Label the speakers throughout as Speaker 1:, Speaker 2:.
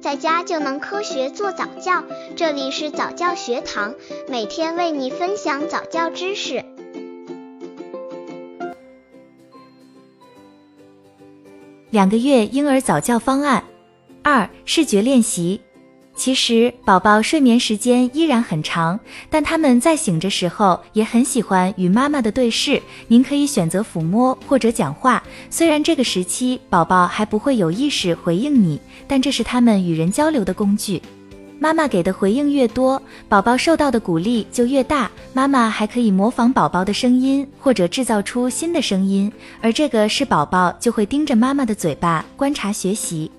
Speaker 1: 在家就能科学做早教。这里是早教学堂，每天为你分享早教知识。
Speaker 2: 两个月婴儿早教方案二：视觉练习。其实宝宝睡眠时间依然很长，但他们在醒着时候也很喜欢与妈妈的对视。您可以选择抚摸或者讲话，虽然这个时期宝宝还不会有意识回应你，但这是他们与人交流的工具。妈妈给的回应越多，宝宝受到的鼓励就越大。妈妈还可以模仿宝宝的声音，或者制造出新的声音，而这个是宝宝就会盯着妈妈的嘴巴观察学习。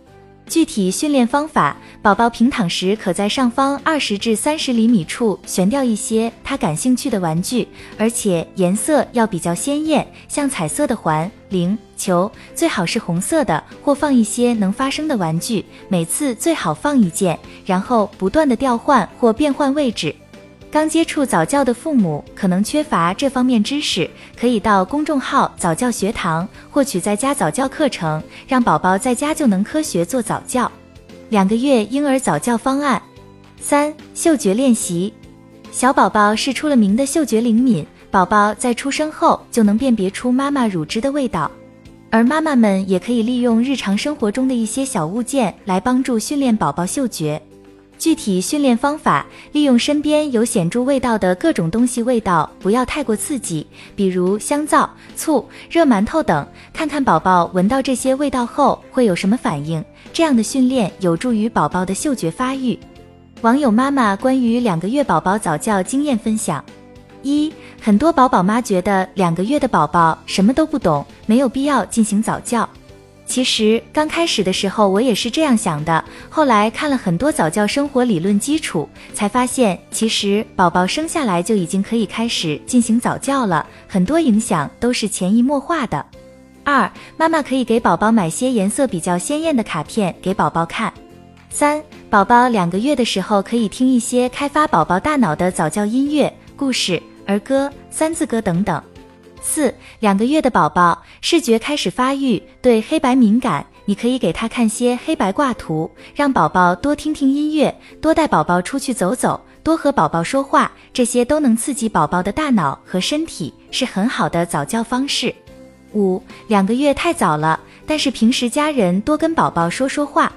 Speaker 2: 具体训练方法：宝宝平躺时，可在上方二十至三十厘米处悬吊一些他感兴趣的玩具，而且颜色要比较鲜艳，像彩色的环、铃、球，最好是红色的，或放一些能发声的玩具，每次最好放一件，然后不断的调换或变换位置。刚接触早教的父母可能缺乏这方面知识，可以到公众号早教学堂获取在家早教课程，让宝宝在家就能科学做早教。两个月婴儿早教方案三：嗅觉练习。小宝宝是出了名的嗅觉灵敏，宝宝在出生后就能辨别出妈妈乳汁的味道，而妈妈们也可以利用日常生活中的一些小物件来帮助训练宝宝嗅觉。具体训练方法：利用身边有显著味道的各种东西，味道不要太过刺激，比如香皂、醋、热馒头等。看看宝宝闻到这些味道后会有什么反应。这样的训练有助于宝宝的嗅觉发育。网友妈妈关于两个月宝宝早教经验分享：一、很多宝宝妈觉得两个月的宝宝什么都不懂，没有必要进行早教。其实刚开始的时候我也是这样想的，后来看了很多早教生活理论基础，才发现其实宝宝生下来就已经可以开始进行早教了，很多影响都是潜移默化的。二，妈妈可以给宝宝买些颜色比较鲜艳的卡片给宝宝看。三，宝宝两个月的时候可以听一些开发宝宝大脑的早教音乐、故事、儿歌、三字歌等等。四两个月的宝宝视觉开始发育，对黑白敏感，你可以给他看些黑白挂图，让宝宝多听听音乐，多带宝宝出去走走，多和宝宝说话，这些都能刺激宝宝的大脑和身体，是很好的早教方式。五两个月太早了，但是平时家人多跟宝宝说说话。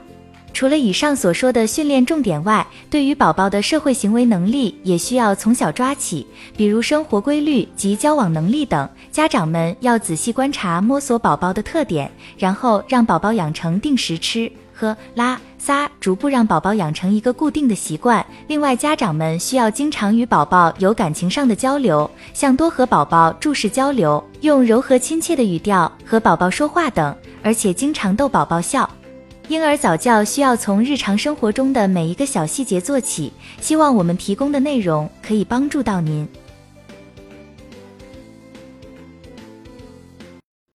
Speaker 2: 除了以上所说的训练重点外，对于宝宝的社会行为能力也需要从小抓起，比如生活规律及交往能力等。家长们要仔细观察、摸索宝宝的特点，然后让宝宝养成定时吃、喝、拉、撒，逐步让宝宝养成一个固定的习惯。另外，家长们需要经常与宝宝有感情上的交流，像多和宝宝注视交流，用柔和亲切的语调和宝宝说话等，而且经常逗宝宝笑。婴儿早教需要从日常生活中的每一个小细节做起，希望我们提供的内容可以帮助到您。